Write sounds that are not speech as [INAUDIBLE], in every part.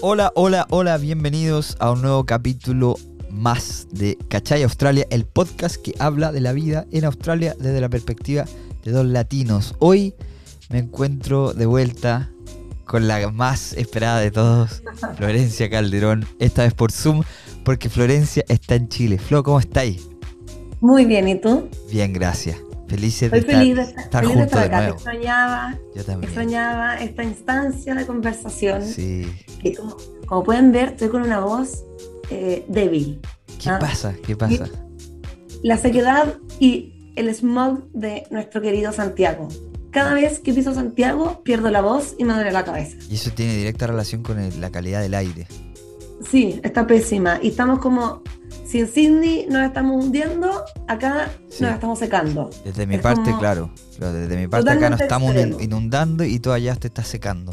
Hola, hola, hola, bienvenidos a un nuevo capítulo más de Cachai Australia, el podcast que habla de la vida en Australia desde la perspectiva de dos latinos. Hoy me encuentro de vuelta con la más esperada de todos, [LAUGHS] Florencia Calderón, esta vez por Zoom, porque Florencia está en Chile. Flo, ¿cómo estáis? Muy bien, ¿y tú? Bien, gracias. Felices de Estoy estar, feliz de estar, estar feliz de estar de acá. Te nuevo. extrañaba, Yo también. extrañaba esta instancia de conversación. Sí. Que como, como pueden ver, estoy con una voz eh, débil. ¿Qué Ah. pasa? ¿Qué pasa? La sequedad y el smog de nuestro querido Santiago. Cada vez que piso Santiago, pierdo la voz y me duele la cabeza. Y eso tiene directa relación con el- la calidad del aire. Sí, está pésima. Y estamos como, si en Sydney nos estamos hundiendo, acá Sí. nos estamos secando. Desde mi Es parte, como claro. Desde mi parte acá nos estamos extremo. inundando y tú allá te estás secando.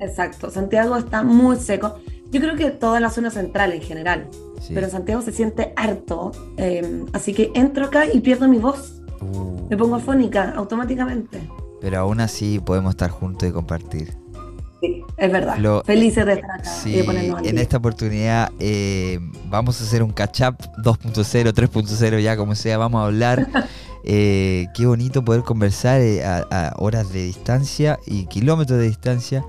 Exacto, Santiago está muy seco. Yo creo que toda la zona central en general, Sí. pero Santiago se siente harto. eh, así que entro acá y pierdo mi voz. Uh, Me pongo afónica automáticamente. pero aún así podemos estar juntos y compartir. Es verdad. Lo- Felices de estar acá Sí, en esta oportunidad eh, vamos a hacer un catch-up 2.0, 3.0, ya como sea, vamos a hablar. [LAUGHS] Eh, qué bonito poder conversar eh, a, a horas de distancia y kilómetros de distancia.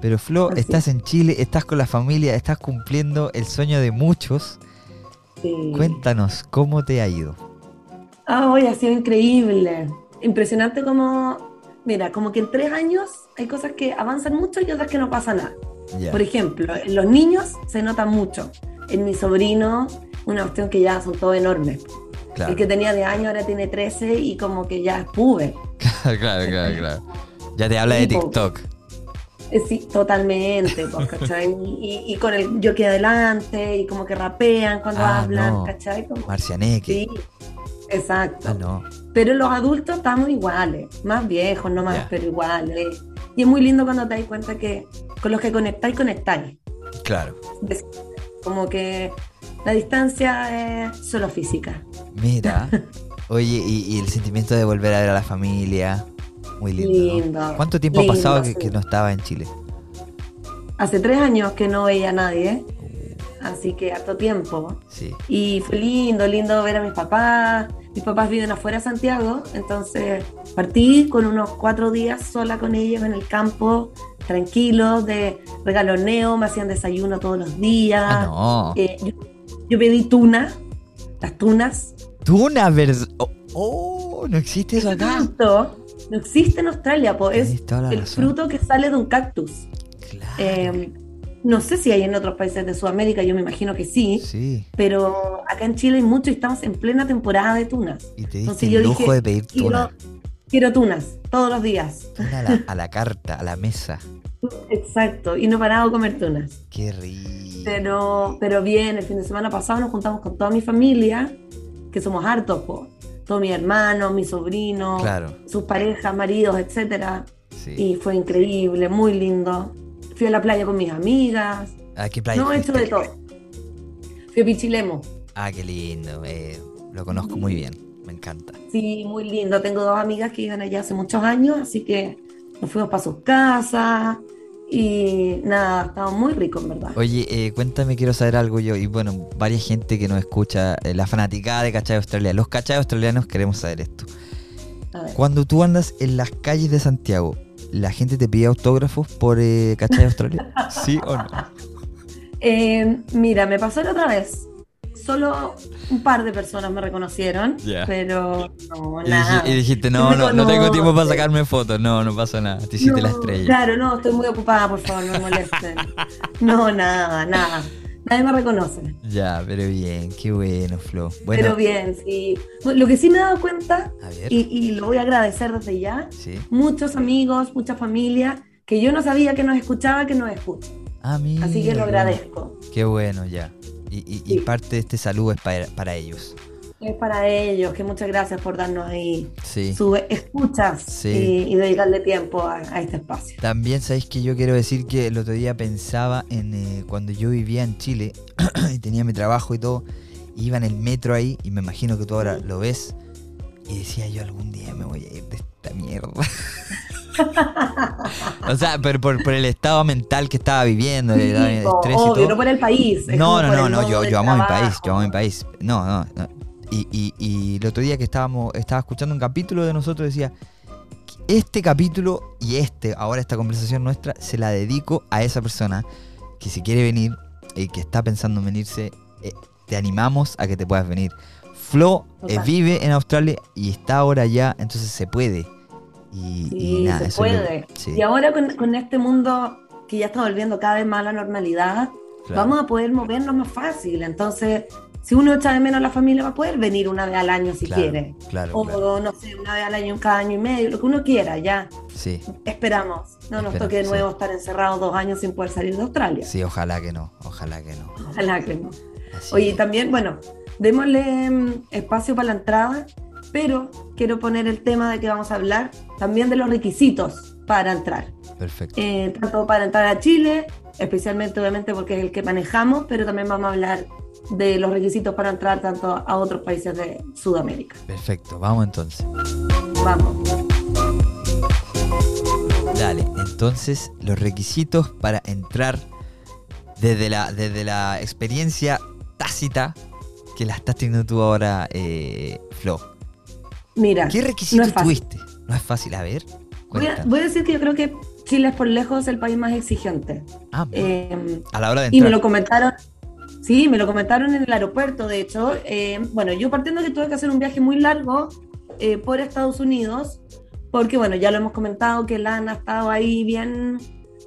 Pero Flo, Así estás en Chile, estás con la familia, estás cumpliendo el sueño de muchos. Sí. Cuéntanos, ¿cómo te ha ido? Ah, hoy ha sido increíble. Impresionante como, mira, como que en tres años hay cosas que avanzan mucho y otras que no pasa nada. Por ejemplo, en los niños se nota mucho. En mi sobrino, una cuestión que ya son todos enormes. Claro. El que tenía de años ahora tiene 13 y como que ya es pube. [LAUGHS] claro, claro, claro. Ya te habla de. TikTok. Eh, Sí, totalmente, pues, [LAUGHS] ¿cachai? Y, con el yo que adelante y como que rapean cuando Ah, hablan, no. ¿cachai? Como- Marcianeque. sí, exacto. Ah, no. Pero los adultos estamos iguales, más viejos, no más, Ya. pero iguales. Y es muy lindo cuando te das cuenta que con los que conectáis, conectáis. Claro. Es Como que la distancia es solo física. Mira. [LAUGHS] Oye, y, y el sentimiento de volver a ver a la familia. Muy lindo. ¿Cuánto tiempo lindo, ha pasado que, sí. que no estaba en Chile? Hace tres años que no veía a nadie, así que harto tiempo. Sí. Y fue lindo, lindo ver a mis papás. Mis papás viven afuera de Santiago, entonces partí con unos cuatro días sola con ellos en el campo, tranquilos, de regaloneo, me hacían desayuno todos los días. Ah, no. Eh, yo, yo pedí tuna, las tunas. Tuna vers- Oh, oh, no existe eso acá. Fruto no existe en Australia, es el razón. fruto que sale de un cactus. Claro. Eh, no sé si hay en otros países de Sudamérica, yo me imagino que sí, sí. pero acá en Chile hay mucho y estamos en plena temporada de tunas. Y te Entonces el yo lujo dije, de pedir. Quiero, quiero tunas todos los días. Tuna a la, a la carta, a la mesa. [LAUGHS] Exacto, y no he parado de comer tunas. Qué rico. Pero, pero bien, el fin de semana pasado nos juntamos con toda mi familia, que somos hartos, po. Todos mis hermanos, mis sobrinos, Claro. sus parejas, maridos, etcétera. Sí. Y fue increíble, muy lindo. Fui a la playa con mis amigas. ¿A qué playa No, he hecho de todo. Fui a Pichilemo. Ah, qué lindo. eh, lo conozco muy bien. Me encanta. Sí, muy lindo. Tengo dos amigas que iban allá hace muchos años, así que nos fuimos para sus casas y nada, estaba muy rico en verdad. Oye, eh, cuéntame, quiero saber algo yo. Y bueno, varias gente que nos escucha, eh, la fanaticada de Cachai Australia. Los Cachai Australianos queremos saber esto. A ver. Cuando tú andas en las calles de Santiago, ¿la gente te pide autógrafos por eh, Cachai Australia? [LAUGHS] ¿Sí o no? Eh, mira, me pasó la otra vez. Solo un par de personas me reconocieron, Ya. pero no, nada. y dijiste, No no, no, tengo tiempo para sacarme fotos. No, no pasa nada. Te hiciste la estrella. Claro, no, estoy muy ocupada, por favor, no me molesten. No, nada, nada. Nadie me reconoce. Ya, pero bien, qué bueno, Flo. Bueno, Pero bien, sí. Lo que sí me he dado cuenta, y, y lo voy a agradecer desde ya, Sí. muchos amigos, mucha familia, que yo no sabía que nos escuchaba, que nos escucha. Ah. Así que lo agradezco. Qué bueno, ya. Y, y- parte de este saludo es para, para ellos. Es para ellos, que muchas gracias por darnos ahí Sí. sus escuchas Sí. y, y dedicarle tiempo a, a este espacio. También sabéis que yo quiero decir que el otro día pensaba en eh, cuando yo vivía en Chile [CLEARS THROAT] y tenía mi trabajo y todo, iba en el metro ahí y me imagino que tú ahora lo ves y decía yo algún día me voy a ir de esta mierda. [LAUGHS] O sea, pero por, por el estado mental que estaba viviendo, el Sí, po, estrés y obvio, todo. no por el país. No, no, no, el no, yo, yo amo mi país, trabajo. yo amo mi país. No, no, no. Y, y, y el otro día que estábamos, estaba escuchando un capítulo de nosotros, decía, este capítulo y este, ahora esta conversación nuestra, se la dedico a esa persona que si quiere venir y que está pensando en venirse, eh, te animamos a que te puedas venir. Flo eh, vive en Australia y está ahora allá, entonces se puede. Y, nada, se puede. sí, Y ahora con, con este mundo que ya está volviendo cada vez más a la normalidad, claro. vamos a poder movernos más fácil. Entonces, si uno echa de menos a la familia, va a poder venir una vez al año si Claro, quiere. Claro, O claro. no sé, una vez al año, cada año y medio, lo que uno quiera, ya. Sí, Esperamos. No nos Esperamos, toque de sí. nuevo estar encerrados dos años sin poder salir de Australia. sí, ojalá que no, ojalá que no. Ojalá que no. Así Oye, es. también, bueno, démosle mm, espacio para la entrada, pero quiero poner el tema de que vamos a hablar también de los requisitos para entrar. Perfecto. Eh, tanto para entrar a Chile, especialmente obviamente porque es el que manejamos, pero también vamos a hablar de los requisitos para entrar tanto a otros países de Sudamérica. Perfecto, vamos entonces. Vamos. Dale, entonces los requisitos para entrar desde la, desde la experiencia tácita que la estás teniendo tú ahora, eh, Flo. Mira, ¿Qué requisitos no tuviste? No es fácil, a ver. voy a, voy a decir que yo creo que Chile es por lejos el país más exigente. Ah, Eh, a la hora de Y me entrar. lo comentaron, sí, me lo comentaron en el aeropuerto, de hecho. Eh, bueno, yo partiendo que tuve que hacer un viaje muy largo eh, por Estados Unidos, porque bueno, ya lo hemos comentado que LAN ha estado ahí bien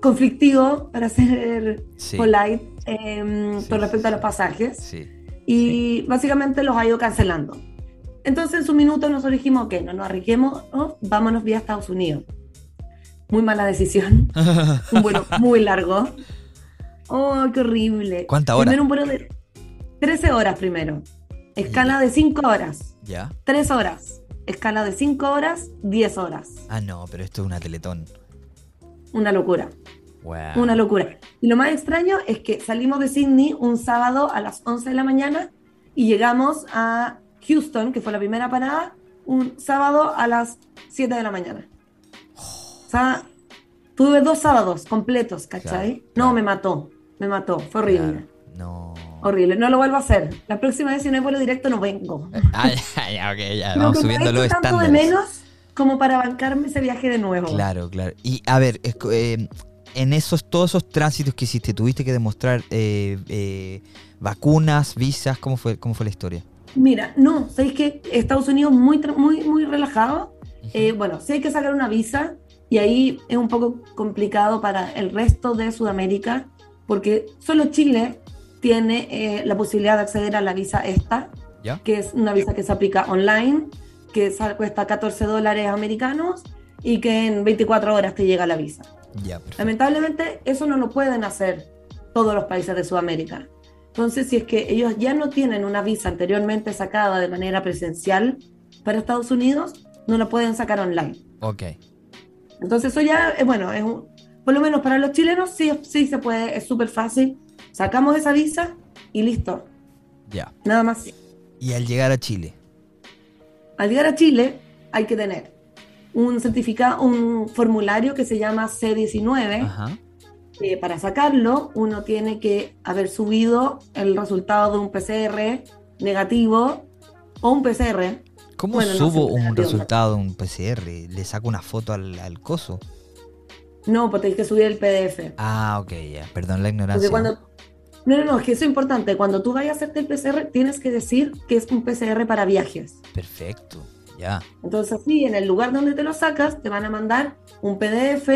conflictivo, para [LAUGHS] ser Sí, polite, eh, Sí, con sí, respecto a sí. los pasajes, y básicamente los ha ido cancelando. Entonces en su minuto nosotros dijimos, ok, no nos arriesguemos, oh, vámonos vía Estados Unidos. Muy mala decisión [LAUGHS] un vuelo muy largo. Oh, qué horrible. ¿Cuántas horas? Primero un vuelo de 13 horas primero. Escala de 5 horas. ¿Ya? 3 horas. Escala de 5 horas, 10 horas. Ah, no, pero esto es una teletón. Una locura. Wow. Una locura. Y lo más extraño es que salimos de Sydney un sábado a las 11 de la mañana y llegamos a Houston, que fue la primera parada, un sábado a las 7 de la mañana. O sea, tuve dos sábados completos, ¿cachai? Claro, No, me mató. Me mató. Fue horrible. Claro, No. Horrible. No lo vuelvo a hacer. La próxima vez, si no hay vuelo directo, no vengo. [LAUGHS] Ah, ya, ya, ok, ya. Vamos subiendo lo los tanto de estándares. menos como para bancarme ese viaje de nuevo. Claro, claro. Y a ver, es eh, en esos todos esos tránsitos que hiciste, tuviste que demostrar eh, eh, vacunas, visas, ¿cómo fue, cómo fue la historia? Mira, no, ¿sabéis que Estados Unidos muy, muy, muy relajado? Eh, bueno, sí hay que sacar una visa y ahí es un poco complicado para el resto de Sudamérica porque solo Chile tiene eh, la posibilidad de acceder a la visa esta, ¿Ya? que es una visa que se aplica online, que cuesta 14 dólares americanos y que en 24 horas te llega la visa. Ya. Lamentablemente eso no lo pueden hacer todos los países de Sudamérica. Entonces, si es que ellos ya no tienen una visa anteriormente sacada de manera presencial para Estados Unidos, no la pueden sacar online. Ok. Entonces eso ya, es bueno, es un- por lo menos para los chilenos sí, sí se puede, es súper fácil. Sacamos esa visa y listo, Ya. nada más. Y al llegar a Chile. Al llegar a Chile hay que tener un certificado, un formulario que se llama C19. Ajá. Para sacarlo, uno tiene que haber subido el resultado de un PCR negativo o un PCR. ¿Cómo Bueno, subo un resultado de un PCR? ¿Le saco una foto al, al coso? No, porque hay que subir el PDF. Ah, ok, ya. Perdón la ignorancia. Cuando... No, no, no, es que eso es importante. Cuando tú vayas a hacerte el PCR, tienes que decir que es un PCR para viajes. Perfecto. Ya. Entonces, sí, en el lugar donde te lo sacas, te van a mandar un PDF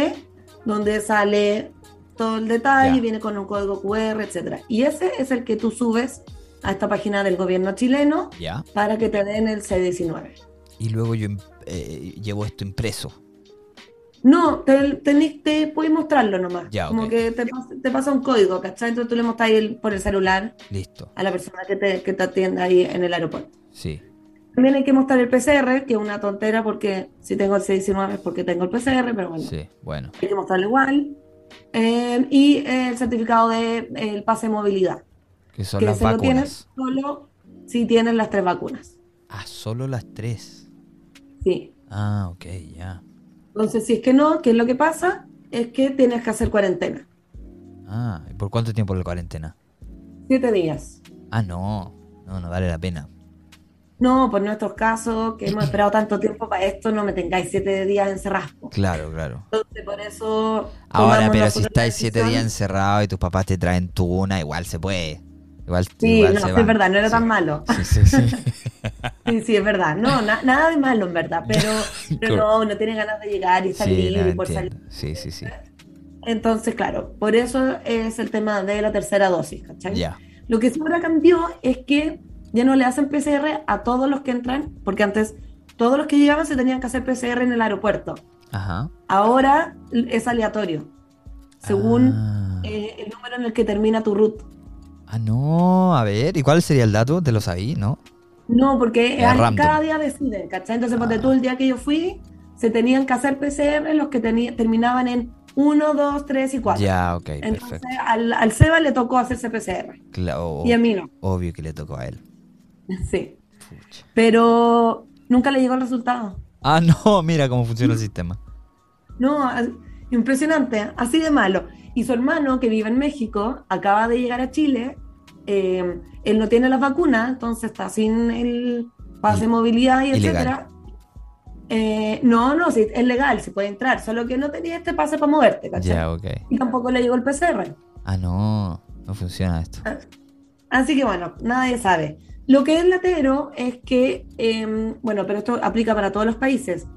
donde sale todo el detalle, Ya. viene con un código QR, etcétera. Y ese es el que tú subes a esta página del gobierno chileno Ya. para que te den el C19. Y luego yo im- eh, llevo esto impreso. No, te, te puedes mostrarlo nomás. Ya, Como que te, te pasa un código, ¿cachai? Entonces tú le mostras el- por el celular Listo. a la persona que te, que te atiende ahí en el aeropuerto. Sí. También hay que mostrar el PCR, que es una tontera porque si tengo el C19 es porque tengo el PCR, pero bueno, Sí. Bueno. hay que mostrarlo igual. Eh, y el certificado de el pase de movilidad, Que son que las se lo tienes vacunas. solo si tienes las tres vacunas. Ah, solo las tres. Sí. Ah, ok, ya. Entonces, si es que no, ¿qué es lo que pasa? es que tienes que hacer cuarentena. Ah, ¿y por cuánto tiempo la cuarentena? Siete días. Ah, no, no, no vale la pena. No, por nuestros casos, que hemos esperado tanto tiempo para esto, no me tengáis siete días encerrados. Claro, claro. Entonces, por eso. Ahora, pero si estáis siete días encerrados y tus papás te traen tuna, igual se puede. Igual, Sí, igual no, se sí, es verdad, no era Sí. tan malo. [LAUGHS] Sí, sí, sí. [LAUGHS] Sí, sí, es verdad. No, na- nada de malo, en verdad. Pero, [LAUGHS] pero no, uno tiene ganas de llegar y salir no, y por entiendo. salir. Sí, sí, sí. Entonces, claro, por eso es el tema de la tercera dosis, ¿cachai? Ya. Lo que sí ahora cambió es que ya no le hacen PCR a todos los que entran, porque antes todos los que llegaban se tenían que hacer PCR en el aeropuerto. Ajá. Ahora es aleatorio, según Ah. eh, el número en el que termina tu root. Ah, no, a ver, ¿y cuál sería el dato? ¿Te lo sabí, no? No, porque cada día deciden, ¿cachai? Entonces, ponte Ah. tú, el día que yo fui, se tenían que hacer PCR los que terminaban en 1, 2, 3 y 4. Ya, ok, Entonces, perfecto. al, al Seba le tocó hacerse PCR Claro, y a mí no. obvio que le tocó a él. [LAUGHS] Sí. Pucha. Pero nunca le llegó el resultado. Ah, no, [LAUGHS] mira cómo funciona el sistema. No, impresionante, así de malo. Y su hermano, que vive en México, acaba de llegar a Chile. eh, él no tiene las vacunas, entonces está sin el pase de movilidad y etcétera. Eh, no, no, sí, es legal, se puede entrar, solo que no tenía este pase para moverte, ¿cachai? Ya, ok. Y tampoco le llegó el PCR. Ah, no, no funciona esto. Así que bueno, nadie sabe. Lo que es latero es que, eh, bueno, pero esto aplica para todos los países.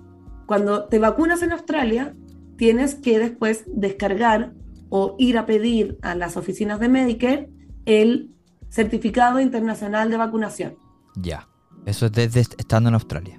Cuando te vacunas en Australia, tienes que después descargar o ir a pedir a las oficinas de Medicare el certificado internacional de vacunación. Ya. Eso es desde est- estando en Australia.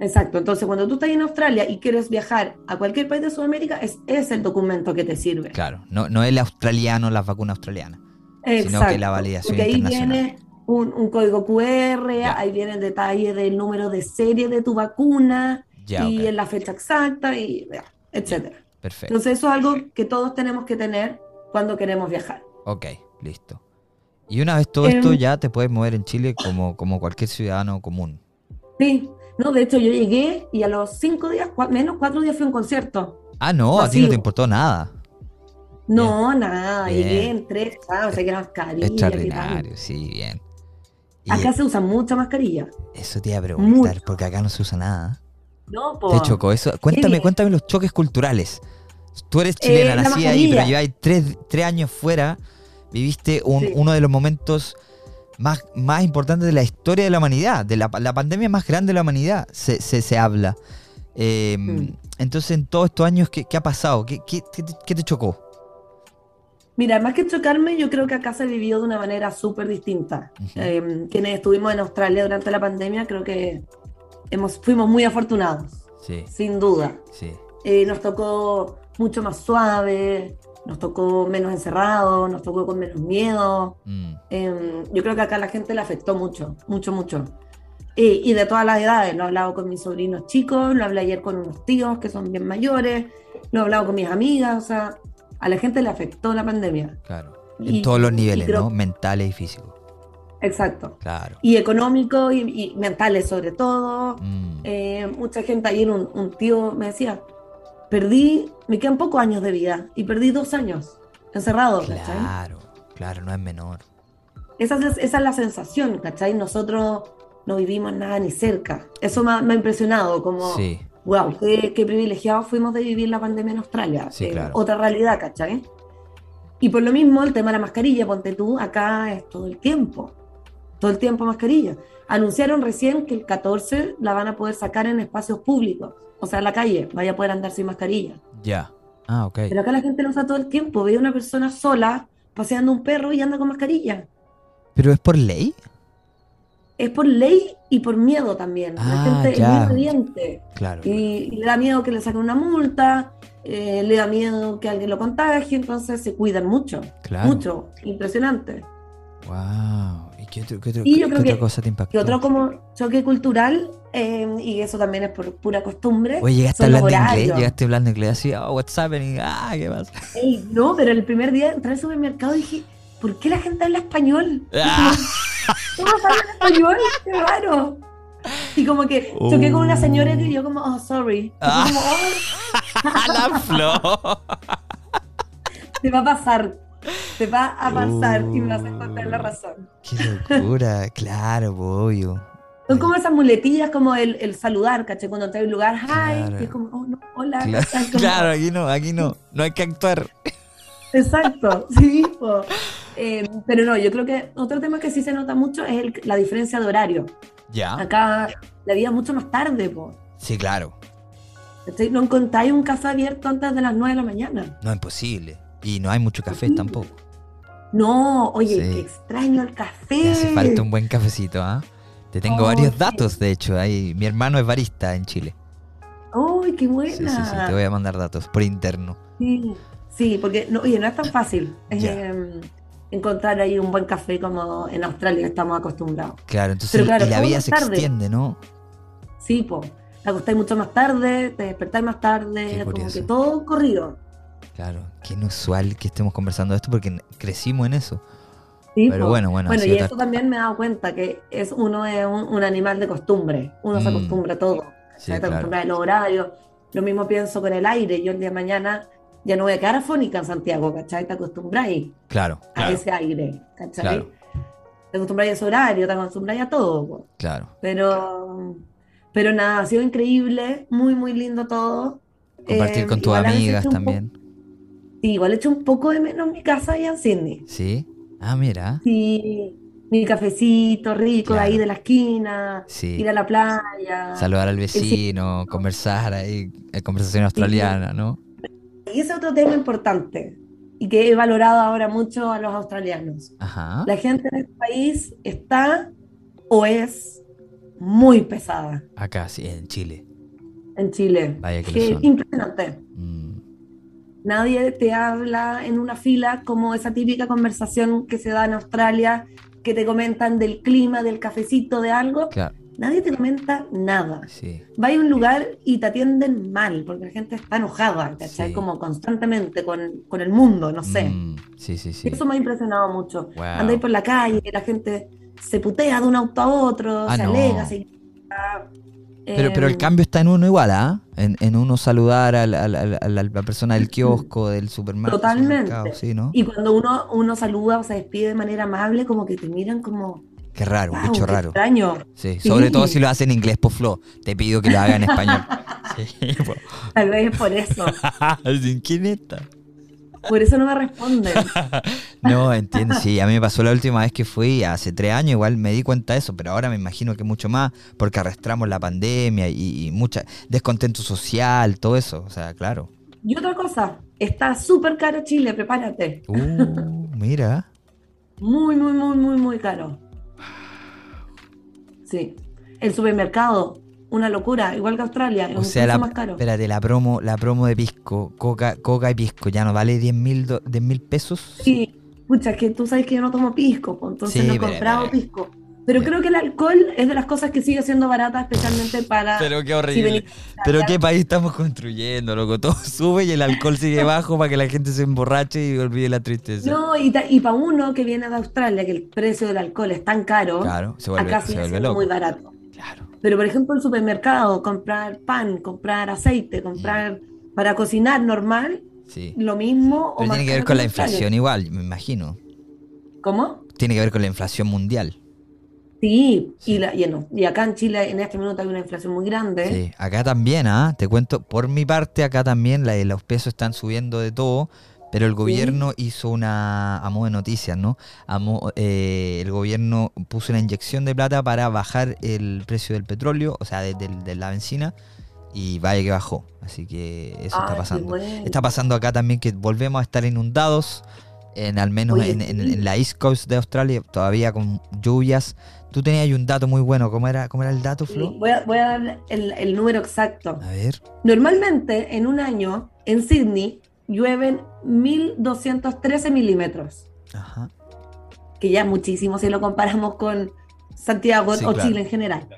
Exacto, entonces cuando tú estás en Australia y quieres viajar a cualquier país de Sudamérica, es, es el documento que te sirve. Claro, no, no el australiano, las vacunas australianas. Exacto, que la validación porque ahí internacional. viene un, un código QR, ahí viene el detalle del número de serie de tu vacuna y en la fecha exacta, y etcétera. Perfecto. Entonces eso es algo que todos tenemos que tener cuando queremos viajar. Ok, listo. Y una vez todo esto Em. ya te puedes mover en Chile como, como cualquier ciudadano común. Sí, no, de hecho yo llegué y a los cinco días, menos cuatro días fui a un concierto. Ah, no, a ti no te importó nada. No, nada, Bien. llegué, entré, saqué la mascarilla. qué tal. Extraordinario, sí, bien. Acá se usa mucha mascarilla. eso te iba a preguntar, mucho. porque acá no se usa nada. No, po. Te chocó eso. Cuéntame, cuéntame los choques culturales. Tú eres chilena, Eh, nacida ahí, pero lleváis tres, tres años fuera. Viviste un- Sí. uno de los momentos más, más importantes de la historia de la humanidad, de la, la pandemia más grande de la humanidad, se, se, se habla. Eh, Mm. Entonces, en todos estos años, ¿qué, qué ha pasado? ¿Qué, qué, qué te chocó? Mira, más que chocarme, yo creo que acá se vivió de una manera súper distinta. Ujú. Eh, quienes estuvimos en Australia durante la pandemia, creo que hemos, fuimos muy afortunados, Sí, sin duda. sí. Eh, nos tocó mucho más suave, nos tocó menos encerrado, nos tocó con menos miedo. Mm, Eh, yo creo que acá la gente le afectó mucho, mucho, mucho. Y, y de todas las edades, lo he hablado con mis sobrinos chicos, lo hablé ayer con unos tíos que son bien mayores, lo he hablado con mis amigas, o sea, a la gente le afectó la pandemia. claro. Y- en todos los niveles, creo- ¿no? Mentales y físicos. Exacto. Claro. Y económicos y, y mentales sobre todo. Mm, Eh, mucha gente, ayer un, un tío me decía, perdí, me quedan pocos años de vida y perdí dos años encerrado, ¿cachai? claro, claro, no es menor. Esa es, esa es la sensación, ¿cachai? Nosotros no vivimos nada ni cerca. Eso me ha, me ha impresionado, como, Sí, wow, qué, qué privilegiados fuimos de vivir la pandemia en Australia. Sí, Eh, claro. Otra realidad, ¿cachai? Y por lo mismo, el tema de la mascarilla, ponte tú, acá es todo el tiempo. Todo el tiempo mascarilla. Anunciaron recién que el 14 la van a poder sacar en espacios públicos, o sea, en la calle, vaya a poder andar sin mascarilla. ya. Ah, ok. Pero acá la gente lo usa todo el tiempo. Ve a una persona sola paseando un perro y anda con mascarilla. ¿Pero es por ley? Es por ley y por miedo también. La Ah, gente ya. es muy obediente. Claro. Y, y le da miedo que le saquen una multa, eh, le da miedo que alguien lo contagie, entonces se cuidan mucho. Claro. Mucho. Impresionante. Wow. ¿Y qué, otro- qué otro- Y yo qué creo otra que- cosa te impactó? Y otro como choque cultural, eh, y eso también es por pura costumbre. Oye, llegaste hablando inglés, llegaste hablando inglés así, oh, what's happening? Ah, ¿qué pasa? Ey, no, pero el primer día entré al supermercado y dije, ¿por qué la gente habla español? Ah. [LAUGHS] ¿Cómo hablan español? ¡Qué raro! Y como que choqué con una señora que yo como, oh, sorry. Y Ah. como, "Oh". [LAUGHS] la flor. Te va a pasar. Te va a pasar y me vas a encontrar la razón. Qué locura, claro, obvio. Son como esas muletillas, como el, el saludar, ¿caché? Cuando entras en un lugar, hi, Claro. y es como, oh, no, hola. [LAUGHS] Claro, aquí no, aquí no. No hay que actuar. Exacto, sí. po. Eh, pero no, yo creo que otro tema que sí se nota mucho es el- la diferencia de horario. Ya. Acá la vida es mucho más tarde, po. Sí, claro. No encontráis un café abierto antes de las 9 de la mañana. No, imposible. Y no hay mucho café Sí. tampoco. No, oye, Sí. qué extraño el café. Hace falta un buen cafecito, ¿ah? Te tengo Oh, varios datos, de hecho. Ahí, mi hermano es barista en Chile. ¡Uy, qué buena! sí, sí, te voy a mandar datos por interno. Sí, sí, porque no, oye, no es tan fácil Ya. eh, encontrar ahí un buen café como en Australia estamos acostumbrados. Claro, entonces Pero claro, y la vida se tarde. extiende, ¿no? Sí, po. Te acostáis mucho más tarde, te despertáis más tarde, como que todo corrido. Claro, qué inusual que estemos conversando de esto porque crecimos en eso. Sí, Pero po. bueno, bueno, Bueno, y eso también me he dado cuenta que es uno es un, un animal de costumbre. Uno se Mm. acostumbra a todo. Sí, te claro. acostumbras a los horarios. Lo mismo pienso con el aire. Yo el día de mañana ya no voy a quedar afónica en Santiago, ¿cachai? Te acostumbráis Claro, a claro, ese aire, ¿cachai? Claro. Te acostumbráis a ese horario, te acostumbráis a todo. claro. Pero, pero nada, ha sido increíble, muy, muy lindo todo. Compartir Eh, con tus amigas también. Sí, igual he hecho un poco de menos mi casa allá en Sydney. ¿Sí? Ah, mira. Sí, mi cafecito rico ahí de la esquina, Sí. ir a la playa. Saludar al sí. vecino, conversar ahí, eh, conversación australiana, ¿no? Y ese es otro tema importante y que he valorado ahora mucho a los australianos. Ajá. La gente en este país está o es muy pesada Acá, sí, en Chile. en Chile. Vaya que Que impresionante. Mm, Nadie te habla en una fila como esa típica conversación que se da en Australia, que te comentan del clima, del cafecito, de algo. claro, Nadie te comenta nada. sí. Vas a un lugar y te atienden mal, porque la gente está enojada, ¿cachai? Sí. Como constantemente con, con el mundo, no sé. Mm, sí, sí, sí. Eso me ha impresionado mucho. Wow. Andáis por la calle, la gente se putea de un auto a otro, Ah, se no. alega, se. Pero, pero el Em, cambio está en uno igual, ¿ah? En, en uno saludar al- al- al- a la, la persona del kiosco, del supermer- Totalmente. supermercado, sí, ¿no? Y cuando uno, uno saluda o se despide de manera amable, como que te miran como, Qué raro, un wow, bicho raro. extraño. Sí, Sí. sobre todo si lo hace en inglés, por Flo. Te pido que lo haga en español. [LAUGHS] Sí, po. Tal vez es por eso. [LAUGHS] ¿Quién es esta? Por eso no me responden. [LAUGHS] No, entiendo, sí, a mí me pasó la última vez que fui, hace tres años, igual me di cuenta de eso, pero ahora me imagino que mucho más, porque arrastramos la pandemia y, y mucha descontento social, todo eso, o sea, claro. Y otra cosa, está súper caro Chile, prepárate. Uh, mira, Muy, muy, muy, muy, muy caro. Sí. El supermercado, una locura, igual que Australia, es o sea, la, más caro. espérate, la promo, la promo de pisco, coca, coca y pisco, ya no vale 10 mil do- 10 mil pesos. Sí, pucha, que tú sabes que yo no tomo pisco, entonces Sí, no he comprado pisco. Pero creo que el alcohol es de las cosas que sigue siendo barata, especialmente para... Pero qué horrible. Pero qué país estamos construyendo, loco. Todo [LAUGHS] sube y el alcohol sigue bajo para que la gente se emborrache y olvide la tristeza. No, y, para uno que viene de Australia, que el precio del alcohol es tan caro, Claro, se vuelve, acá se sigue vuelve loco. muy barato. Claro. Pero por ejemplo, el supermercado, comprar pan, comprar aceite, comprar para cocinar normal, Sí. lo mismo Pero tiene que ver con la inflación igual, me imagino. ¿Cómo? Tiene que ver con la inflación mundial. Sí, y, la, y, no, y acá en Chile en este minuto hay una inflación muy grande. Sí, acá también, ¿ah? Te cuento, por mi parte, acá también la- los pesos están subiendo de todo, pero el gobierno hizo una, a modo de noticias, ¿no? A eh, el gobierno puso una inyección de plata para bajar el precio del petróleo, o sea, de, de- de la benzina, y vaya que bajó. Así que eso Ay, está pasando. bueno. Está pasando acá también que volvemos a estar inundados, en al menos Oye, en, en- sí. en la East Coast de Australia, todavía con lluvias. Tú tenías ahí un dato muy bueno, ¿cómo era, cómo era el dato, Sí, Flo? voy, a, voy a dar el, el número exacto. A ver. Normalmente en un año en Sydney llueven 1.213 milímetros, Ajá. que ya es muchísimo si lo comparamos con Santiago Sí, o claro. Chile en general.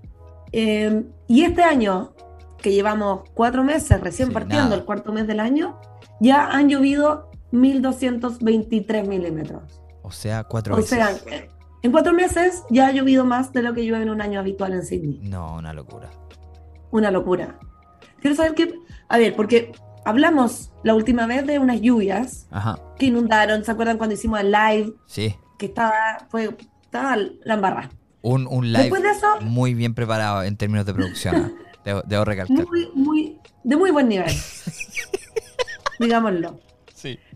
Eh, y este año, que llevamos cuatro meses, recién Sí, partiendo nada. el cuarto mes del año, ya han llovido 1.223 milímetros. O sea, cuatro O veces. sea, en cuatro meses ya ha llovido más de lo que llueve en un año habitual en Sydney. No, una locura. Una locura. Quiero saber qué. A ver, porque hablamos la última vez de unas lluvias Ajá. que inundaron. ¿Se acuerdan cuando hicimos el live? Sí. Que estaba, fue, estaba la embarrada. Un, un live Después de eso, muy bien preparado en términos de producción. ¿ah? [LAUGHS] Debo, debo recalcar. muy, muy, de muy buen nivel. [LAUGHS] Digámoslo.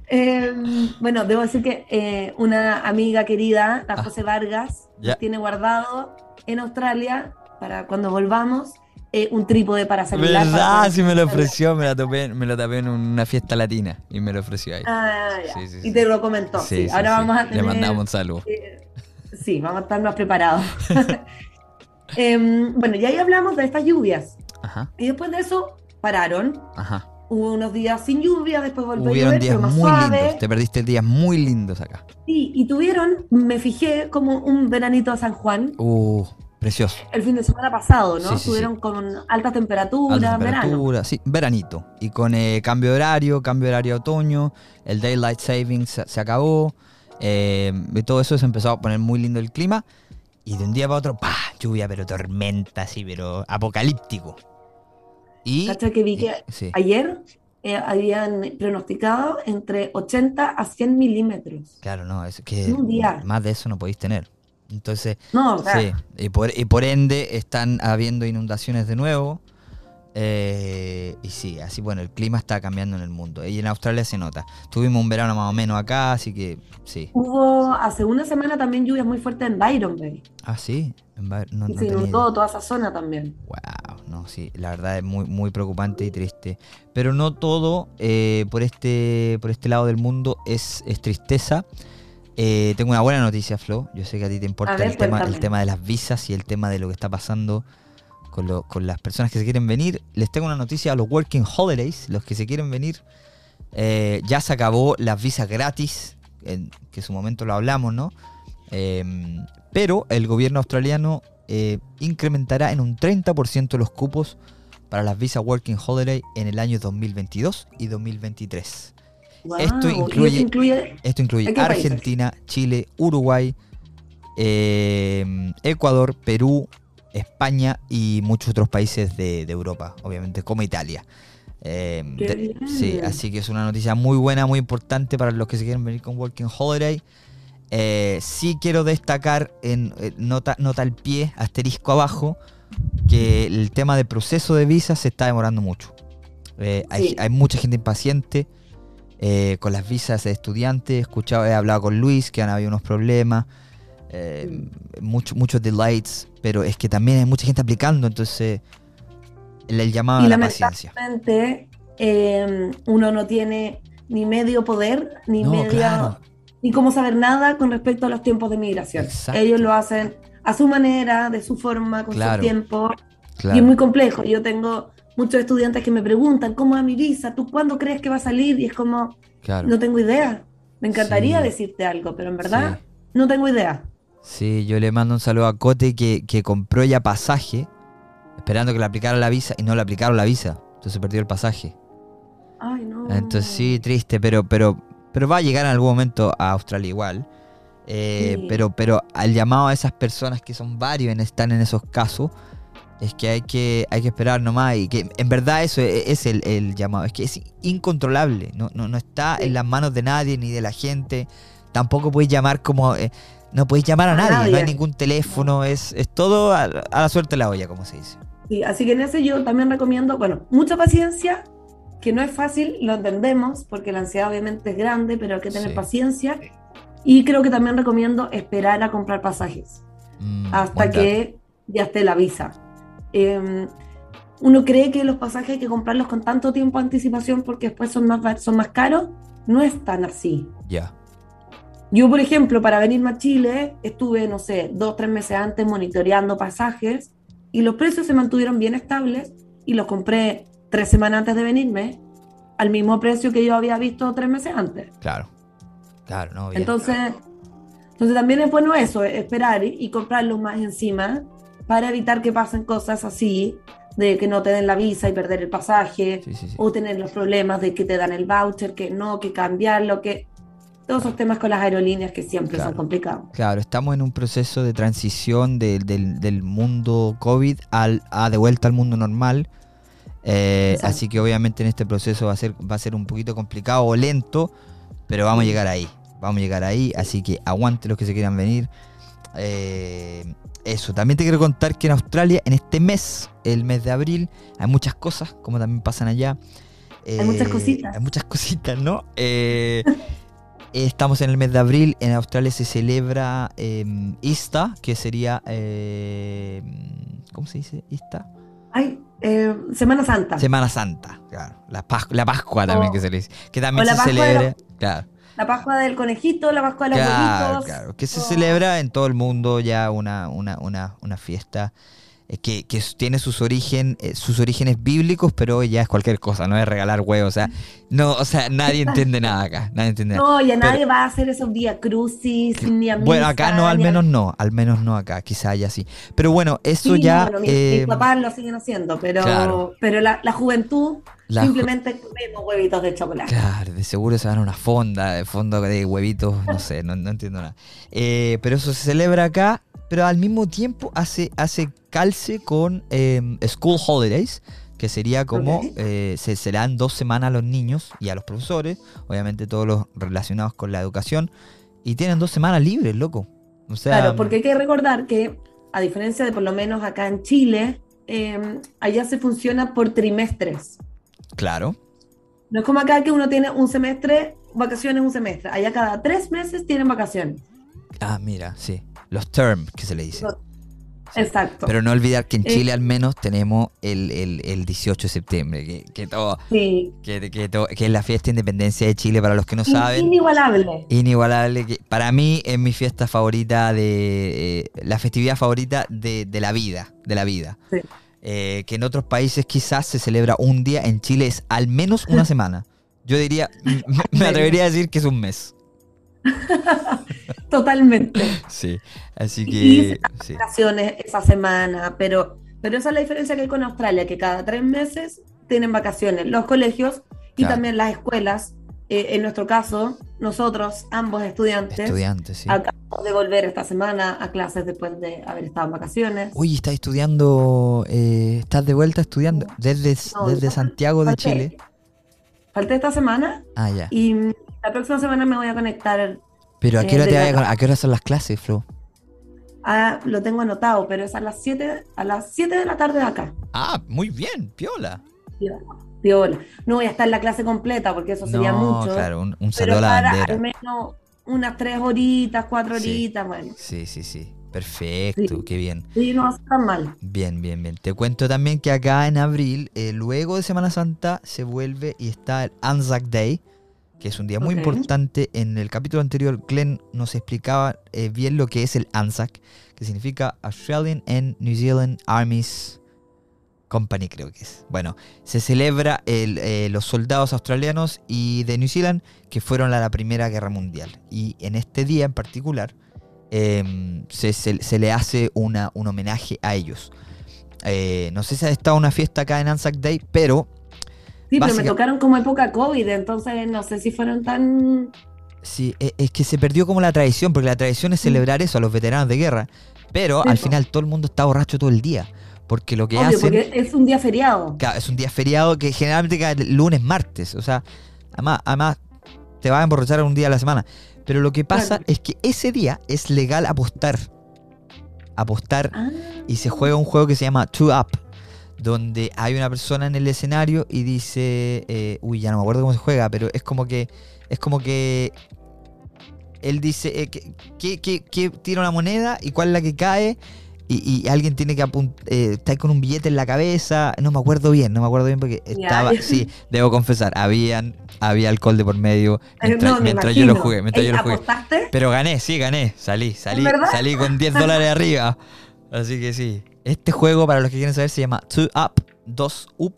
Eh, bueno, debo decir que eh, una amiga querida, la Ah. José Vargas, tiene guardado en Australia para cuando volvamos eh, un trípode para celular. para ¿Verdad? poder- Sí me lo ofreció, me, la topé, me lo tapé en una fiesta latina y me lo ofreció ahí. Ah, ya. Sí, sí, y te lo comentó. Ahora vamos a Le tener. mandamos un saludo. eh, sí, vamos a estar más preparados. [LAUGHS] Em, bueno, ya ahí hablamos de estas lluvias. Ajá, Y después de eso pararon. ajá. Hubo unos días sin lluvia, después volvió a Hubieron llover, días más muy suave. lindos. Te perdiste días muy lindos acá. Sí, y tuvieron, me fijé, como un veranito de San Juan Uh, precioso. el fin de semana pasado, ¿no? Sí, sí, sí. Tuvieron con altas temperaturas, Alta verano. temperatura, sí, veranito. Y con eh, cambio de horario, cambio de horario de otoño, el Daylight Savings se, se acabó. eh, y todo eso se empezó a poner muy lindo el clima. Y de un día para otro, ¡pah! Lluvia, pero tormenta, así, pero apocalíptico. Y. Vi que y- sí. ayer eh, habían pronosticado entre 80 a 100 milímetros. Claro, no, es que un día. más de eso no podéis tener. Entonces, No, o sea, sí, y por, y por ende están habiendo inundaciones de nuevo. eh, y sí, así bueno, el clima está cambiando en el mundo. Y en Australia se nota. Tuvimos un verano más o menos acá, así que sí. hubo hace una semana también lluvias muy fuertes en Byron Bay. Ah, sí. En no, no se inundó toda esa zona también. Wow, no, sí, la verdad es muy, muy preocupante y triste. Pero no todo eh, por, este, por este lado del mundo es, es tristeza. Eh, tengo una buena noticia, Flo. Yo sé que a ti te importa ver, el, tema, el tema de las visas y el tema de lo que está pasando con, lo- con las personas que se quieren venir. Les tengo una noticia a los Working Holidays, los que se quieren venir. Eh, ya se acabó las visas gratis, en, que en su momento lo hablamos, ¿no? Eh, pero el gobierno australiano eh, incrementará en un 30% los cupos para las visas Working Holiday en el año 2022 y 2023. Guau, Esto incluye- incluye Esto incluye ¿En qué países? Argentina, Chile, Uruguay, eh, Ecuador, Perú, España y muchos otros países de, de Europa, obviamente, como Italia. Eh, de- bien. sí, así que es una noticia muy buena, muy importante para los que se quieren venir con Working Holiday. Eh, sí quiero destacar en eh, nota, nota al pie, asterisco abajo, que el tema de proceso de visa se está demorando mucho. Eh, hay, Sí. hay mucha gente impaciente con las visas de estudiantes. He escuchado, he hablado con Luis que han habido unos problemas, mucho- muchos delights, pero es que también hay mucha gente aplicando, entonces el, llamado Y a la paciencia. uno no tiene ni medio poder, ni No, medio, claro. Ni cómo saber nada con respecto a los tiempos de migración. Exacto. Ellos lo hacen a su manera, de su forma, con Claro, su tiempo. Y es muy complejo. Yo tengo muchos estudiantes que me preguntan, ¿cómo es mi visa? ¿Tú cuándo crees que va a salir? Y es como, claro. no tengo idea. Me encantaría Sí. decirte algo, pero en verdad Sí. no tengo idea. Sí, yo le mando un saludo a Cote que, que compró ya pasaje, esperando que le aplicara la visa y no le aplicaron la visa. Entonces perdió el pasaje. Ay, no. Entonces sí, triste, pero, pero, pero va a llegar en algún momento a Australia igual. Eh, Sí. pero, pero al llamado a esas personas que son varios en, están en esos casos, es que hay que, hay que esperar nomás. Y que en verdad eso es, es el, el llamado. Es que es incontrolable. No, no, no está Sí. en las manos de nadie ni de la gente. Tampoco podéis llamar como. eh, no podéis llamar a, A nadie, no hay ningún teléfono, es, es todo a, a la suerte de la olla, como se dice. Sí, así que en ese yo también recomiendo, bueno, mucha paciencia, que no es fácil, lo entendemos, porque la ansiedad obviamente es grande, pero hay que tener Sí. paciencia. Y creo que también recomiendo esperar a comprar pasajes Mm, hasta que ya esté la visa. Eh, uno cree que los pasajes hay que comprarlos con tanto tiempo de anticipación porque después son más, son más caros. No es tan así. Ya. Yo, por ejemplo, para venirme a Chile, estuve, no sé, dos tres meses antes monitoreando pasajes y los precios se mantuvieron bien estables y los compré tres semanas antes de venirme al mismo precio que yo había visto tres meses antes. Claro. Claro, no, bien. Entonces, entonces también es bueno eso, esperar y, comprarlos más encima para evitar que pasen cosas así, de que no te den la visa y perder el pasaje, Sí, sí, sí. o tener los problemas de que te dan el voucher, que no, que cambiarlo, que todos esos temas con las aerolíneas que siempre Claro. son complicados. Claro, estamos en un proceso de transición de- del, del mundo COVID al, a de vuelta al mundo normal. Eh, así que obviamente en este proceso va a, ser, va a ser un poquito complicado o lento, pero vamos a llegar ahí. Vamos a llegar ahí, así que aguante los que se quieran venir. Eh, eso, también te quiero contar que en Australia, en este mes, el mes de abril, hay muchas cosas, como también pasan allá. Hay muchas Eh, cositas. Hay muchas [LAUGHS] cositas, ¿no? Eh, estamos en el mes de abril, en Australia se celebra Ista, que sería... ¿Cómo se dice? Ista. Ay, eh, Semana Santa. Semana Santa, claro. La, Pas- la Pascua también O- que se le dice. Que también la se Pascua celebra. Claro, La Pascua del conejito, la Pascua de los claro, huevitos. claro. Que se o- celebra en todo el mundo ya una, una, una, una fiesta que, que tiene sus, origen, eh, sus orígenes bíblicos, pero ya es cualquier cosa, no es regalar huevos. O sea, no, o sea, nadie entiende nada acá. Nadie entiende nada. [LAUGHS] No, ya Pero- nadie va a hacer esos vía crucis, ni a Bueno, misa, acá no, al menos no, al menos no acá, quizá haya sí. Pero bueno, eso Sí, ya... bueno, mis, eh, mis papás lo siguen haciendo, pero, claro. pero la, la juventud la simplemente comemos huevitos de chocolate. Claro, de seguro se van a una fonda, de fondo de huevitos, no sé, no, no entiendo nada. Eh, pero eso se celebra acá, pero al mismo tiempo hace, hace calce con eh, School Holidays, que sería como eh, se, se le dan dos semanas a los niños y a los profesores, obviamente todos los relacionados con la educación, y tienen dos semanas libres, loco. O sea, Claro, porque hay que recordar que, a diferencia de por lo menos acá en Chile, eh, allá se funciona por trimestres. Claro, No es como acá que uno tiene un semestre, vacaciones un semestre. Allá cada tres meses tienen vacaciones. ah, mira, sí, los terms que se le dice. Los- Exacto. Pero no olvidar que en Eh, Chile al menos tenemos el, el, el 18 de septiembre, que, que todo, sí. que, que que es la fiesta de independencia de Chile para los que no In- saben. Inigualable. Inigualable. Que para mí es mi fiesta favorita de. eh, la festividad favorita de, de la vida. De la vida. Sí. Eh, que en otros países quizás se celebra un día, en Chile es al menos una [LAUGHS] semana. Yo diría, [LAUGHS] me atrevería a decir que es un mes. [LAUGHS] Totalmente. Sí. Así que. sí. vacaciones esa semana, pero, pero esa es la diferencia que hay con Australia, que cada tres meses tienen vacaciones los colegios y Claro. también las escuelas. Eh, en nuestro caso, nosotros, ambos estudiantes, Estudiantes, sí. acabamos de volver esta semana a clases después de haber estado en vacaciones. Oye, estás estudiando, eh, estás de vuelta estudiando desde, No, desde Santiago de falté. Chile. Falté esta semana Ah, ya. y la próxima semana me voy a conectar. Pero ¿a qué eh, hora te vaya la- a qué hora son las clases, Flo? a- lo tengo anotado, pero es a las 7 a las 7 de la tarde de acá. Ah, muy bien, piola. Piola. No voy a estar en la clase completa porque eso sería no, mucho. claro, un, un pero saludo a la para bandera. al menos unas 3 horitas, 4 Sí. horitas, bueno. Sí, sí, sí. Perfecto, Sí. qué bien. Sí, no ser tan mal. Bien, bien, bien. Te cuento también que acá en abril, eh, luego de Semana Santa, se vuelve y está el Anzac Day, que es un día muy importante. En el capítulo anterior, Glenn nos explicaba eh, bien lo que es el Anzac, que significa Australian and New Zealand Armies Company, creo que es. Bueno, se celebra el, eh, los soldados australianos y de New Zealand que fueron a la Primera Guerra Mundial. Y en este día en particular eh, se, se- se le hace una, un homenaje a ellos. Eh, no sé si ha estado una fiesta acá en Anzac Day, pero Sí, pero me tocaron como época COVID, entonces no sé si fueron tan... sí, e- es que se perdió como la tradición, porque la tradición es celebrar eso a los veteranos de guerra. Pero Sí, al final todo el mundo está borracho todo el día. Porque lo que Obvio, hacen... porque es un día feriado. Claro, es un día feriado que generalmente cae el lunes, martes. O sea, además, además te vas a emborrachar un día a la semana. Pero lo que pasa Claro. es que ese día es legal apostar. Apostar Ah, y se juega un juego que se llama Two Up. Donde hay una persona en el escenario y dice. eh, uy, ya no me acuerdo cómo se juega, pero es como que. Es como que. Él dice eh, que, que- que- que tira una moneda y cuál es la que cae. Y, y alguien tiene que apuntar. está con un billete en la cabeza. No me acuerdo bien, no me acuerdo bien porque estaba. Sí, debo confesar, habían, había alcohol de por medio eh, [LAUGHS] mientras, no, me mientras yo lo jugué. Mientras yo lo jugué. ¿Apostaste? Pero gané, sí, gané. Salí, salí, salí con [LAUGHS] 10 dólares arriba. Así que sí. Este juego, para los que quieren saber, se llama Two Up, 2 Up.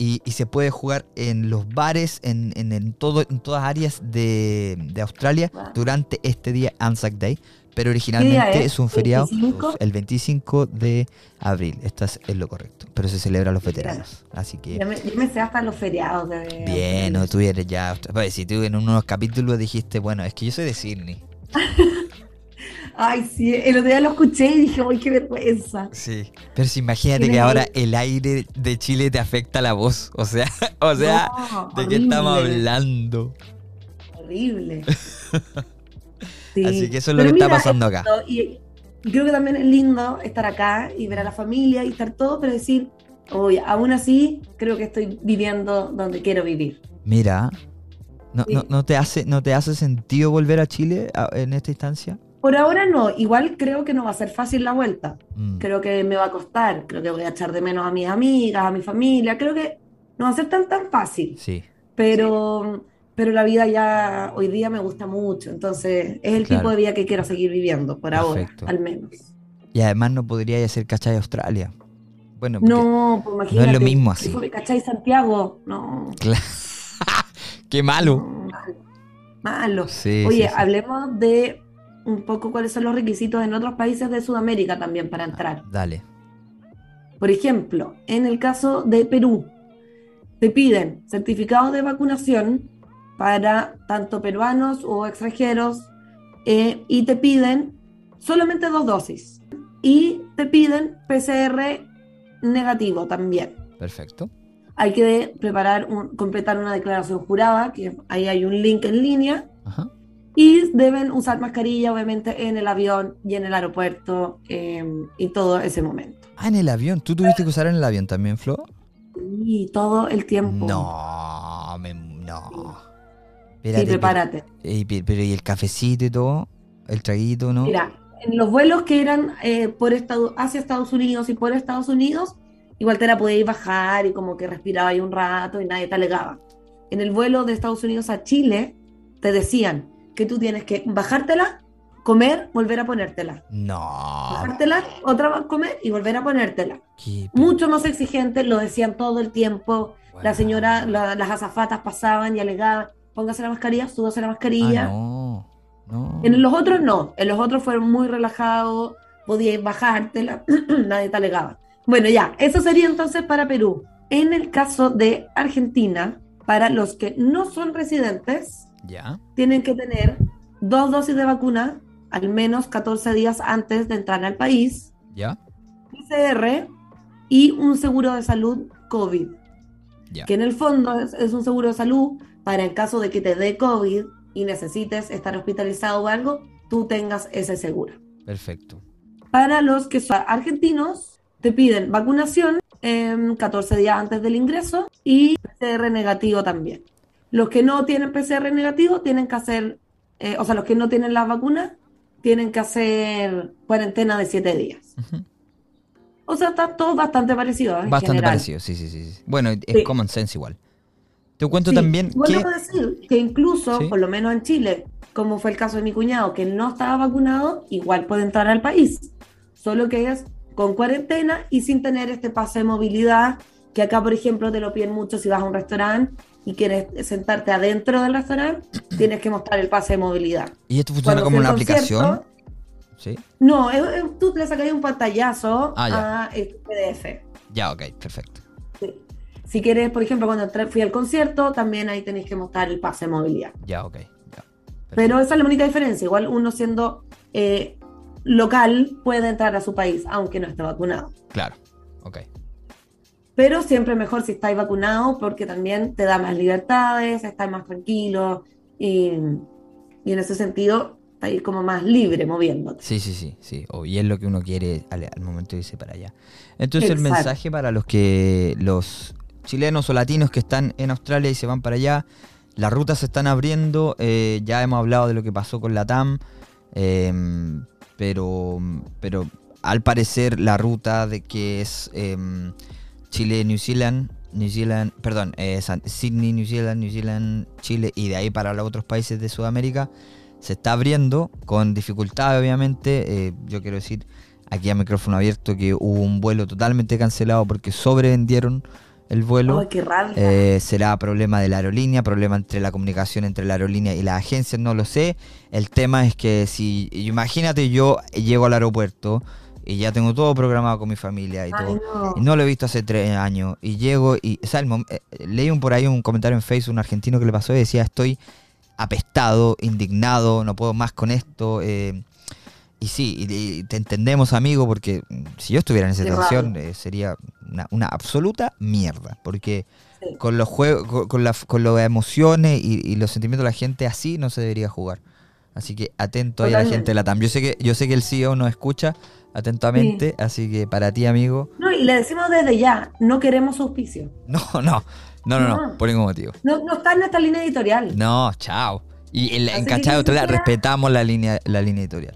Y, y se puede jugar en los bares, en, en, en todo, en todas áreas de, de Australia Wow. durante este día Anzac Day. Pero originalmente es? es? un feriado ¿25? el 25 de abril. Esto es, es lo correcto. Pero se celebra a los veteranos. Así que Ya me, me sé hasta los feriados de... bien, no, tú eres ya. pues, si tú en unos capítulos dijiste, bueno, es que yo soy de Sydney. [LAUGHS] Ay, sí, el otro día lo escuché y dije, ¡ay, qué vergüenza! Sí. Pero si imagínate que ahora el aire de Chile te afecta la voz. O sea, [LAUGHS] o sea, ¿de qué estamos hablando? Horrible. [LAUGHS] Así que eso es lo que está pasando acá. Y, creo que también es lindo estar acá y ver a la familia y estar todo, pero decir, oye, aún así creo que estoy viviendo donde quiero vivir. Mira, ¿no, no, te, hace, ¿no te hace sentido volver a Chile en esta instancia? Por ahora no, igual creo que no va a ser fácil la vuelta. Mm. Creo que me va a costar, creo que voy a echar de menos a mis amigas, a mi familia, creo que no va a ser tan tan fácil. Sí. Pero pero la vida ya hoy día me gusta mucho, entonces es el tipo de vida que quiero seguir viviendo, por ahora, al menos. Y además no podría hacer cachai Australia. Bueno, no, pues imagínate. No es lo mismo así. ¿Cachai Santiago? No. [LAUGHS] Qué malo. malo. Oye, hablemos de un poco cuáles son los requisitos en otros países de Sudamérica también para entrar. dale. Por ejemplo, en el caso de Perú, te piden certificados de vacunación para tanto peruanos o extranjeros eh, y te piden solamente dos dosis y te piden PCR negativo también. Perfecto. Hay que preparar, completar una declaración jurada, que ahí hay un link en línea. Y deben usar mascarilla, obviamente, en el avión y en el aeropuerto em, y todo ese momento. Ah, en el avión. ¿Tú tuviste que usar en el avión también, Flo? Sí, todo el tiempo. No, no sí, prepárate. Pero, ¿y el cafecito y todo? ¿El traguito, no? Mira, en los vuelos que eran eh, por Estado, hacia Estados Unidos y por Estados Unidos, igual te la podías bajar y como que respiraba ahí un rato y nadie te alegaba. En el vuelo de Estados Unidos a Chile, te decían que tú tienes que bajártela, comer, volver a ponértela. No. Bajártela, otra vez comer y volver a ponértela. Mucho más exigente, lo decían todo el tiempo. La señora, las azafatas pasaban y alegaban póngase la mascarilla, súbase la mascarilla. Ah, no, no. En los otros no, en los otros fueron muy relajados, podías bajártela, [CLEARS THROAT] nadie te alegaba. Bueno, ya, eso sería entonces para Perú. En el caso de Argentina, para los que no son residentes, ya. tienen que tener dos dosis de vacuna al menos 14 días antes de entrar al país. Ya. PCR y un seguro de salud COVID. Ya. Que en el fondo es, un seguro de salud para en caso de que te dé COVID y necesites estar hospitalizado o algo, tú tengas ese seguro. Perfecto. Para los que son argentinos, te piden vacunación 14 días antes del ingreso y PCR negativo también. Los que no tienen PCR negativo tienen que hacer, eh, o sea, los que no tienen la vacuna tienen que hacer cuarentena de 7 días. O sea, está todo bastante parecido. bastante parecido, sí, sí, sí. Bueno, es common sense igual. Te cuento también que... decir que incluso, por lo menos en Chile, como fue el caso de mi cuñado, que no estaba vacunado, igual puede entrar al país. Solo que es con cuarentena y sin tener este pase de movilidad, que acá, por ejemplo, te lo piden mucho si vas a un restaurante y quieres sentarte adentro del restaurante, [CLEARS THROAT] tienes que mostrar el pase de movilidad. ¿Y esto funciona como una aplicación? ¿Sí? No, tú le sacarías un pantallazo ah, a este PDF. Ya, ok, perfecto. Si quieres, por ejemplo, cuando fui al concierto, también ahí tenéis que mostrar el pase de movilidad. Ya, ok. Pero esa es la única diferencia. Igual uno siendo eh, local puede entrar a su país, aunque no esté vacunado. Claro, ok. Pero siempre mejor si estáis vacunado porque también te da más libertades, estás más tranquilo y, y en ese sentido estáis como más libre moviéndote. Sí, sí, sí, sí. y es lo que uno quiere al, momento de irse para allá. Entonces el mensaje para los que los chilenos o latinos que están en Australia y se van para allá. Las rutas se están abriendo, eh, ya hemos hablado de lo que pasó con la TAM, em, pero, pero al parecer la ruta de que es em, Chile-New Zealand, New Zealand, perdón, eh, Sydney, New Zealand, New Zealand, Chile y de ahí para los otros países de Sudamérica se está abriendo con dificultad obviamente. Eh, yo quiero decir aquí a micrófono abierto que hubo un vuelo totalmente cancelado porque sobrevendieron el vuelo. Eh, será problema de la aerolínea, problema entre la comunicación entre la aerolínea y la agencia, no lo sé. El tema es que si, imagínate yo llego al aeropuerto y ya tengo todo programado con mi familia y todo, no. y no lo he visto hace tres años, y llego y, o eh, leí un, por ahí un comentario en Facebook, un argentino que le pasó y decía, estoy apestado, indignado, no puedo más con esto. Eh, y sí, y, y te entendemos, amigo, porque mm, si yo estuviera en esa situación eh, sería una, una absoluta mierda. Porque Sí. con los juegos, con, con la- con las emociones y, y los sentimientos de la gente así no se debería jugar. Así que atento ahí a la gente de la TAM. Yo sé que, yo sé que el CEO nos escucha atentamente, así que para ti, amigo, No, y le decimos desde ya, no queremos auspicio. [LAUGHS] no, no, no, no, no, No. por ningún motivo. No, no está en nuestra línea editorial. No, chao. Y en, la- en siquiera- respetamos la línea, la línea editorial.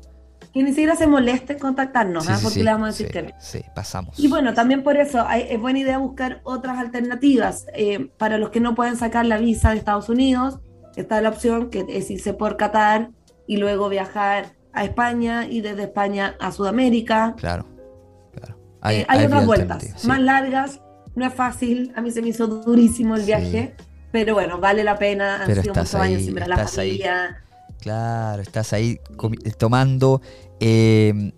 Que ni siquiera se moleste en contactarnos, Sí, ¿ah? sí, porque sí, le vamos a decir que no. sí, pasamos. Y bueno, también por eso hay- es buena idea buscar otras alternativas. Eh, para los que no pueden sacar la visa de Estados Unidos, está la opción que es irse por Qatar y luego viajar a España y desde España a Sudamérica. Claro, claro. Eh, Hay, otras vueltas más largas. No es fácil, a mí se me hizo durísimo el viaje, pero bueno, vale la pena. Han Pero sido muchos años ahí, sin ver a la ahí. Claro, estás ahí tomando eh,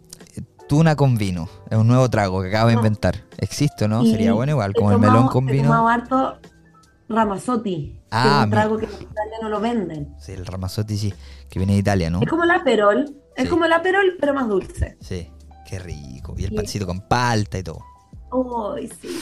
tuna con vino. Es un nuevo trago que acabo de No. inventar. ¿Existe no? Y Sería bueno igual, he como el melón con He vino. tomado harto Ramazzotti, que Ah, es un trago que en Italia no lo venden. Sí, el Ramazzotti sí, que viene de Italia, ¿no? Es como el Aperol, es como el Aperol, pero más dulce. Sí, qué rico. Y el Sí. pancito con palta y todo. Uy, sí.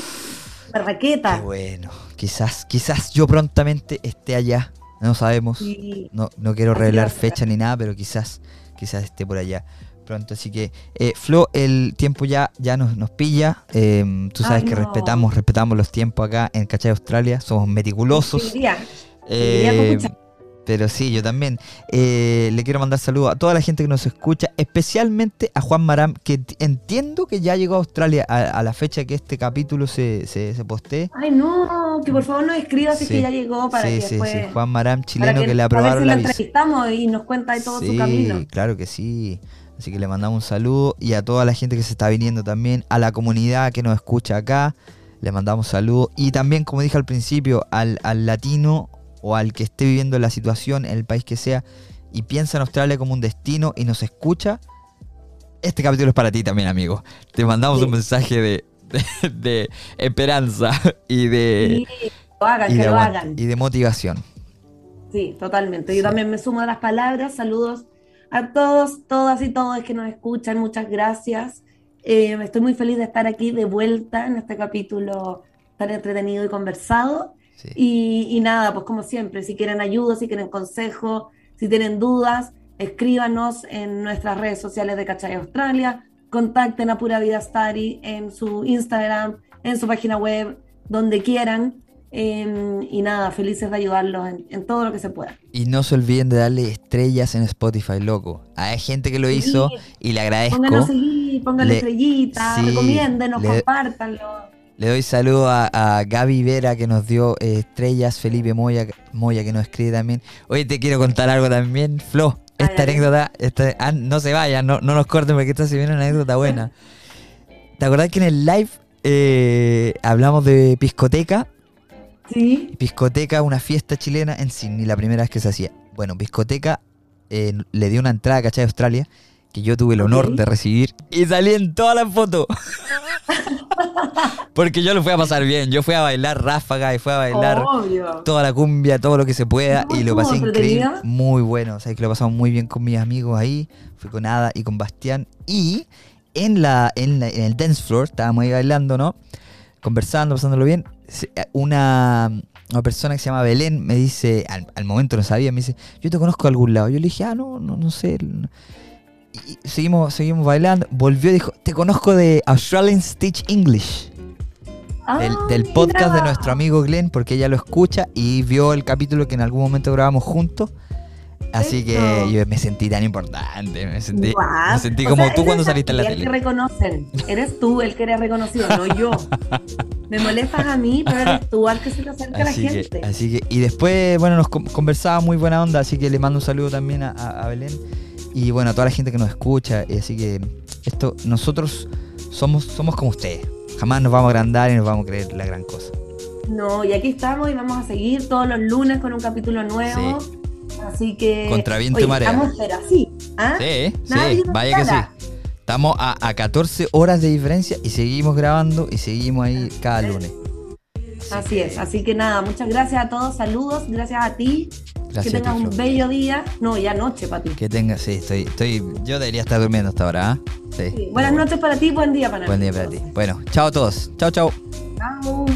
Barraqueta. Qué bueno. Quizás, quizás yo prontamente esté allá. No sabemos. Sí. No, no quiero revelar fecha ni nada, pero quizás, quizás esté por allá pronto. Así que, eh, Flo, el tiempo ya, ya nos, nos pilla. Eh, tú sabes Ay, que no. respetamos, respetamos los tiempos acá en Cachai Australia. Somos meticulosos. Eh, seguiría escuchando. Pero sí, yo también. Eh, le quiero mandar saludos a toda la gente que nos escucha, especialmente a Juan Maram, que ent- entiendo que ya llegó a Australia a, a la fecha que este capítulo se, se, se postee. Ay, no, que por favor nos escriba si Sí. que ya llegó para sí, que sí, después. sí. Juan Maram, chileno que, le a ver aprobaron si la visa. entrevistamos y nos cuenta de todo su camino. claro que sí. Así que le mandamos un saludo y a toda la gente que se está viniendo también, a la comunidad que nos escucha acá, le mandamos saludos. Y también, como dije al principio, al, al latino o al que esté viviendo la situación en el país que sea y piensa en Australia como un destino y nos escucha, este capítulo es para ti también, amigo. Te mandamos Sí. un mensaje de, de- de esperanza y de, Sí, lo hagan, y que de lo hagan. y de motivación. Sí, totalmente. Yo también me sumo a las palabras. Saludos a todos, todas y todos que nos escuchan. Muchas gracias. Eh, estoy muy feliz de estar aquí de vuelta en este capítulo tan entretenido y conversado. Sí. Y, y nada, pues como siempre, si quieren ayuda, si quieren consejo, si tienen dudas, escríbanos en nuestras redes sociales de Cachai Australia, contacten a Pura Vida Study en su Instagram, en su página web, donde quieran. Eh, y nada, felices de ayudarlos en, en todo lo que se pueda. Y no se olviden de darle estrellas en Spotify, loco. Hay gente que lo Sí. hizo y le agradezco. Pónganos seguir, pónganle Le- estrellitas, sí, recomiéndenos, le- compártanlo. Le doy saludo a, a Gaby Vera que nos dio eh, estrellas, Felipe Moya, Moya que nos escribe también. Oye, te quiero contar algo también, Flo. Esta anécdota, esta- ah, no se vayan, no, no nos corten porque esta se viene una anécdota buena. [LAUGHS] ¿Te acordás que en el live eh, hablamos de Piscoteca? Sí, Piscoteca, una fiesta chilena en Sydney, la primera vez que se hacía. Bueno, Piscoteca eh, le dio una entrada a Cachai Australia que yo tuve el honor de recibir y salí en todas las fotos. [LAUGHS] Porque yo lo fui a pasar bien, yo fui a bailar ráfaga y fui a bailar obvio. toda la cumbia, todo lo que se pueda ¿Cómo y lo pasé increíble, muy bueno, o sea, que lo pasamos muy bien con mis amigos ahí, fui con Ada y con Bastián y en la en, la- en el dance floor estábamos ahí bailando, ¿no? Conversando, pasándolo bien, eh, una una persona que se llama Belén me dice, al, al momento no sabía, me dice, yo te conozco de algún lado. Yo le dije, ah, no, no, no sé. Y seguimos, seguimos bailando. Volvió y dijo, te conozco de Australian Stitch English del, Ah, del podcast de mira. nuestro amigo Glenn, porque ella lo escucha y vio el capítulo que en algún momento grabamos juntos. Así que yo me sentí tan importante, me sentí, me sentí como sea, tú cuando saliste en la el que tele. reconocen. Eres tú el que eres reconocido, no yo. Me molestas a mí, pero eres tú al que se le acerca a la Así gente. que, así que, y después, bueno, nos con- conversaba muy buena onda, así que le mando un saludo también a- a Belén y bueno, a toda la gente que nos escucha. y así que esto, nosotros somos, somos como ustedes. Jamás nos vamos a agrandar y nos vamos a creer la gran cosa. No, y aquí estamos y vamos a seguir todos los lunes con un capítulo nuevo. Así que. Contra viento y marea. Estamos, pero así. ¿ah? Sí, sí, vaya que sí. Estamos a, a 14 horas de diferencia y seguimos grabando y seguimos ahí cada lunes. Así que- es. Así que nada, muchas gracias a todos. Saludos. Gracias a ti Gracias que tengas un bello día. No, ya noche para ti. Que tengas, sí, estoy, estoy, yo debería estar durmiendo hasta ahora, ¿ah? Sí. Sí. Buenas noches para ti, buen día para Buen día para ti. Bueno, chao a todos. Chao, chao. Chao.